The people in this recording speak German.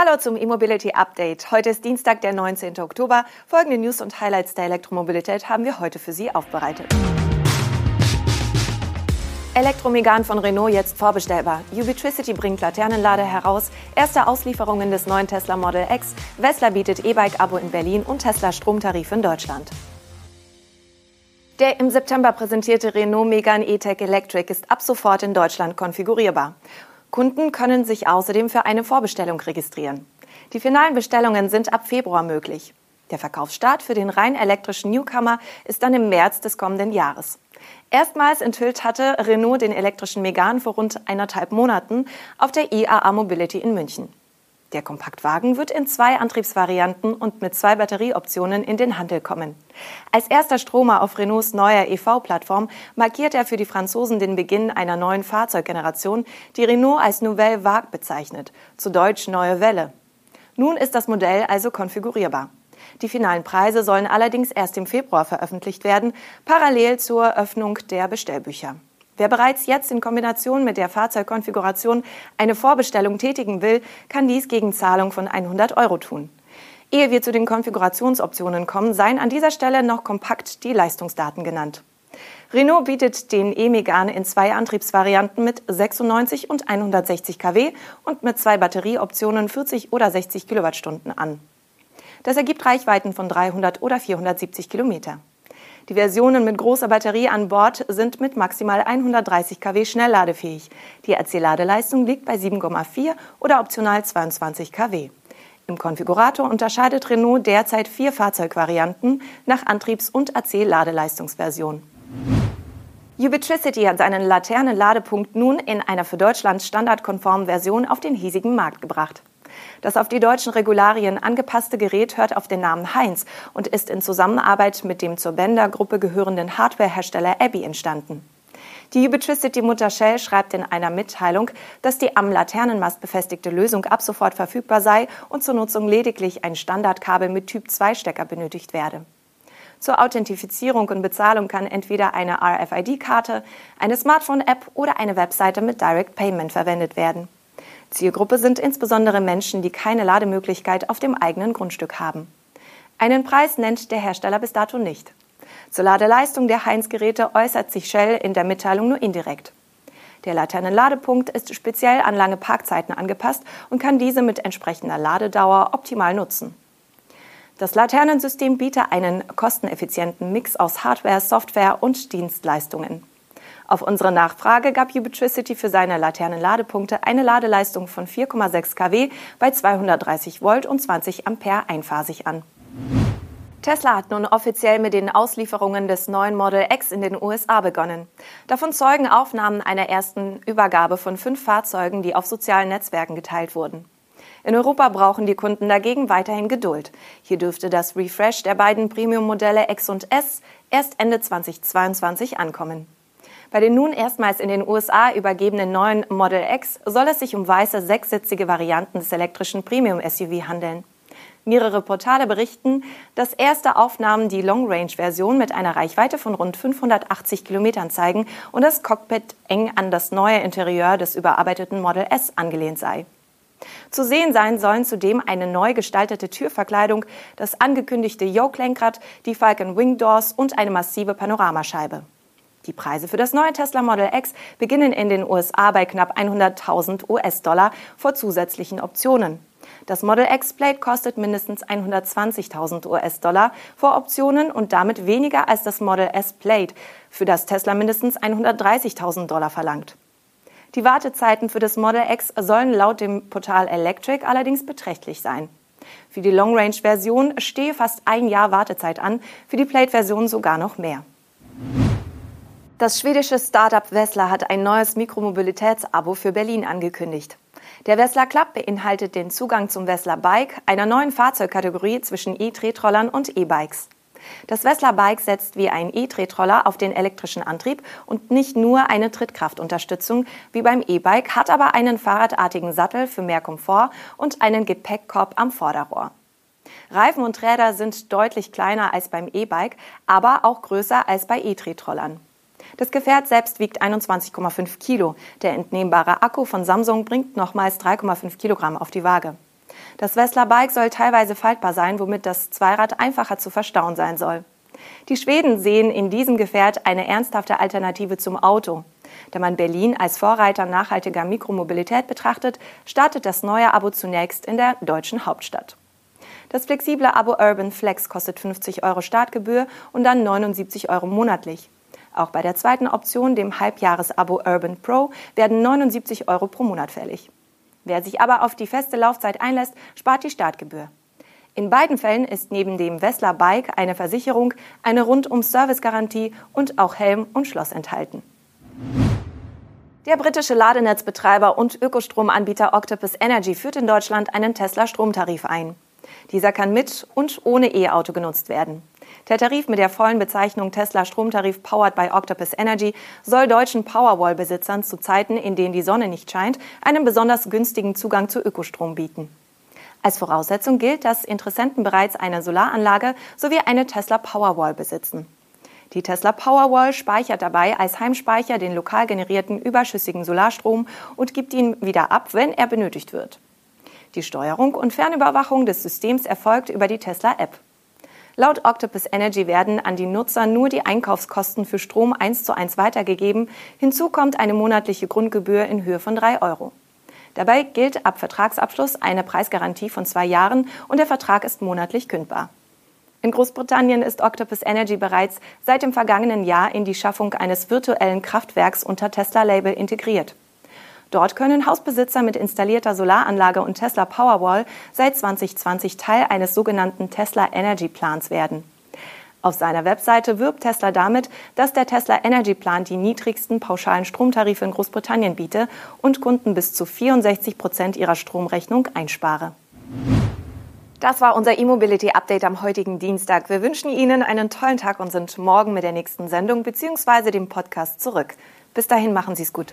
Hallo zum E-Mobility Update. Heute ist Dienstag, der 19. Oktober. Folgende News und Highlights der Elektromobilität haben wir heute für Sie aufbereitet. Elektromegan von Renault jetzt vorbestellbar. Ubitricity bringt Laternenlader heraus. Erste Auslieferungen des neuen Tesla Model X. Wessler bietet E-Bike-Abo in Berlin und Tesla Stromtarif in Deutschland. Der im September präsentierte Renault Megane E-Tech Electric ist ab sofort in Deutschland konfigurierbar. Kunden können sich außerdem für eine Vorbestellung registrieren. Die finalen Bestellungen sind ab Februar möglich. Der Verkaufsstart für den rein elektrischen Newcomer ist dann im März des kommenden Jahres. Erstmals enthüllt hatte Renault den elektrischen Megane vor rund eineinhalb Monaten auf der IAA Mobility in München. Der Kompaktwagen wird in zwei Antriebsvarianten und mit zwei Batterieoptionen in den Handel kommen. Als erster Stromer auf Renaults neuer EV-Plattform markiert er für die Franzosen den Beginn einer neuen Fahrzeuggeneration, die Renault als Nouvelle Vague bezeichnet, zu Deutsch Neue Welle. Nun ist das Modell also konfigurierbar. Die finalen Preise sollen allerdings erst im Februar veröffentlicht werden, parallel zur Öffnung der Bestellbücher. Wer bereits jetzt in Kombination mit der Fahrzeugkonfiguration eine Vorbestellung tätigen will, kann dies gegen Zahlung von 100 Euro tun. Ehe wir zu den Konfigurationsoptionen kommen, seien an dieser Stelle noch kompakt die Leistungsdaten genannt. Renault bietet den E-Megane in zwei Antriebsvarianten mit 96 und 160 kW und mit zwei Batterieoptionen 40 oder 60 Kilowattstunden an. Das ergibt Reichweiten von 300 oder 470 Kilometer. Die Versionen mit großer Batterie an Bord sind mit maximal 130 kW schnellladefähig. Die AC-Ladeleistung liegt bei 7,4 oder optional 22 kW. Im Konfigurator unterscheidet Renault derzeit vier Fahrzeugvarianten nach Antriebs- und AC-Ladeleistungsversion. Ubitricity hat seinen Laternenladepunkt nun in einer für Deutschland standardkonformen Version auf den hiesigen Markt gebracht. Das auf die deutschen Regularien angepasste Gerät hört auf den Namen Heinz und ist in Zusammenarbeit mit dem zur Bender-Gruppe gehörenden Hardwarehersteller Abbey entstanden. Die Ubitricity-Mutter Shell schreibt in einer Mitteilung, dass die am Laternenmast befestigte Lösung ab sofort verfügbar sei und zur Nutzung lediglich ein Standardkabel mit Typ-2-Stecker benötigt werde. Zur Authentifizierung und Bezahlung kann entweder eine RFID-Karte, eine Smartphone-App oder eine Webseite mit Direct Payment verwendet werden. Zielgruppe sind insbesondere Menschen, die keine Lademöglichkeit auf dem eigenen Grundstück haben. Einen Preis nennt der Hersteller bis dato nicht. Zur Ladeleistung der Heinz-Geräte äußert sich Shell in der Mitteilung nur indirekt. Der Laternenladepunkt ist speziell an lange Parkzeiten angepasst und kann diese mit entsprechender Ladedauer optimal nutzen. Das Laternensystem bietet einen kosteneffizienten Mix aus Hardware, Software und Dienstleistungen. Auf unsere Nachfrage gab Ubitricity für seine Laternenladepunkte eine Ladeleistung von 4,6 kW bei 230 Volt und 20 Ampere einphasig an. Tesla hat nun offiziell mit den Auslieferungen des neuen Model X in den USA begonnen. Davon zeugen Aufnahmen einer ersten Übergabe von fünf Fahrzeugen, die auf sozialen Netzwerken geteilt wurden. In Europa brauchen die Kunden dagegen weiterhin Geduld. Hier dürfte das Refresh der beiden Premium-Modelle X und S erst Ende 2022 ankommen. Bei den nun erstmals in den USA übergebenen neuen Model X soll es sich um weiße sechssitzige Varianten des elektrischen Premium-SUV handeln. Mehrere Portale berichten, dass erste Aufnahmen die Long-Range-Version mit einer Reichweite von rund 580 Kilometern zeigen und das Cockpit eng an das neue Interieur des überarbeiteten Model S angelehnt sei. Zu sehen sein sollen zudem eine neu gestaltete Türverkleidung, das angekündigte Yoke-Lenkrad, die Falcon Wing Doors und eine massive Panoramascheibe. Die Preise für das neue Tesla Model X beginnen in den USA bei knapp 100.000 US-Dollar vor zusätzlichen Optionen. Das Model X Plate kostet mindestens 120.000 US-Dollar vor Optionen und damit weniger als das Model S Plate, für das Tesla mindestens 130.000 Dollar verlangt. Die Wartezeiten für das Model X sollen laut dem Portal Electric allerdings beträchtlich sein. Für die Long Range Version stehe fast ein Jahr Wartezeit an, für die Plate Version sogar noch mehr. Das schwedische Startup Wessler hat ein neues Mikromobilitätsabo für Berlin angekündigt. Der Wessler Club beinhaltet den Zugang zum Wessler Bike, einer neuen Fahrzeugkategorie zwischen E-Tretrollern und E-Bikes. Das Wessler Bike setzt wie ein E-Tretroller auf den elektrischen Antrieb und nicht nur eine Trittkraftunterstützung wie beim E-Bike, hat aber einen fahrradartigen Sattel für mehr Komfort und einen Gepäckkorb am Vorderrohr. Reifen und Räder sind deutlich kleiner als beim E-Bike, aber auch größer als bei E-Tretrollern. Das Gefährt selbst wiegt 21,5 Kilo. Der entnehmbare Akku von Samsung bringt nochmals 3,5 Kilogramm auf die Waage. Das Wessler Bike soll teilweise faltbar sein, womit das Zweirad einfacher zu verstauen sein soll. Die Schweden sehen in diesem Gefährt eine ernsthafte Alternative zum Auto. Da man Berlin als Vorreiter nachhaltiger Mikromobilität betrachtet, startet das neue Abo zunächst in der deutschen Hauptstadt. Das flexible Abo Urban Flex kostet 50 Euro Startgebühr und dann 79 Euro monatlich. Auch bei der zweiten Option, dem Halbjahres-Abo Urban Pro, werden 79 Euro pro Monat fällig. Wer sich aber auf die feste Laufzeit einlässt, spart die Startgebühr. In beiden Fällen ist neben dem Wessler Bike eine Versicherung, eine Rundum-Service-Garantie und auch Helm und Schloss enthalten. Der britische Ladenetzbetreiber und Ökostromanbieter Octopus Energy führt in Deutschland einen Tesla-Stromtarif ein. Dieser kann mit und ohne E-Auto genutzt werden. Der Tarif mit der vollen Bezeichnung Tesla Stromtarif Powered by Octopus Energy soll deutschen Powerwall-Besitzern zu Zeiten, in denen die Sonne nicht scheint, einen besonders günstigen Zugang zu Ökostrom bieten. Als Voraussetzung gilt, dass Interessenten bereits eine Solaranlage sowie eine Tesla Powerwall besitzen. Die Tesla Powerwall speichert dabei als Heimspeicher den lokal generierten überschüssigen Solarstrom und gibt ihn wieder ab, wenn er benötigt wird. Die Steuerung und Fernüberwachung des Systems erfolgt über die Tesla App. Laut Octopus Energy werden an die Nutzer nur die Einkaufskosten für Strom eins zu eins weitergegeben. Hinzu kommt eine monatliche Grundgebühr in Höhe von drei Euro. Dabei gilt ab Vertragsabschluss eine Preisgarantie von zwei Jahren und der Vertrag ist monatlich kündbar. In Großbritannien ist Octopus Energy bereits seit dem vergangenen Jahr in die Schaffung eines virtuellen Kraftwerks unter Tesla-Label integriert. Dort können Hausbesitzer mit installierter Solaranlage und Tesla Powerwall seit 2020 Teil eines sogenannten Tesla Energy Plans werden. Auf seiner Webseite wirbt Tesla damit, dass der Tesla Energy Plan die niedrigsten pauschalen Stromtarife in Großbritannien biete und Kunden bis zu 64 Prozent ihrer Stromrechnung einspare. Das war unser E-Mobility Update am heutigen Dienstag. Wir wünschen Ihnen einen tollen Tag und sind morgen mit der nächsten Sendung bzw. dem Podcast zurück. Bis dahin machen Sie es gut.